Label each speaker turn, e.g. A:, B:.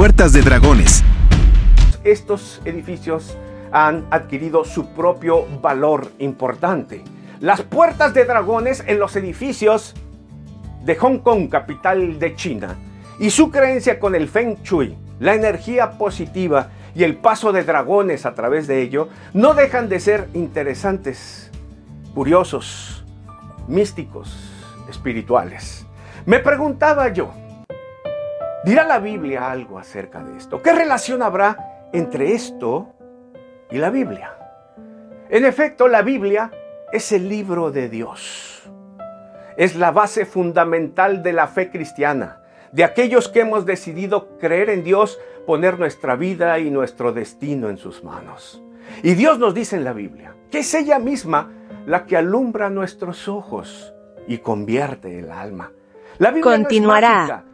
A: puertas de dragones.
B: Estos edificios han adquirido su propio valor importante. Las puertas de dragones en los edificios de Hong Kong, capital de China, y su creencia con el Feng Shui, la energía positiva y el paso de dragones a través de ello, no dejan de ser interesantes, curiosos, místicos, espirituales. Me preguntaba yo, ¿dirá la Biblia algo acerca de esto? ¿Qué relación habrá entre esto y la Biblia? En efecto, la Biblia es el libro de Dios. Es la base fundamental de la fe cristiana, de aquellos que hemos decidido creer en Dios, poner nuestra vida y nuestro destino en sus manos. Y Dios nos dice en la Biblia que es ella misma la que alumbra nuestros ojos y convierte el alma. La Biblia
C: Continuará.
B: No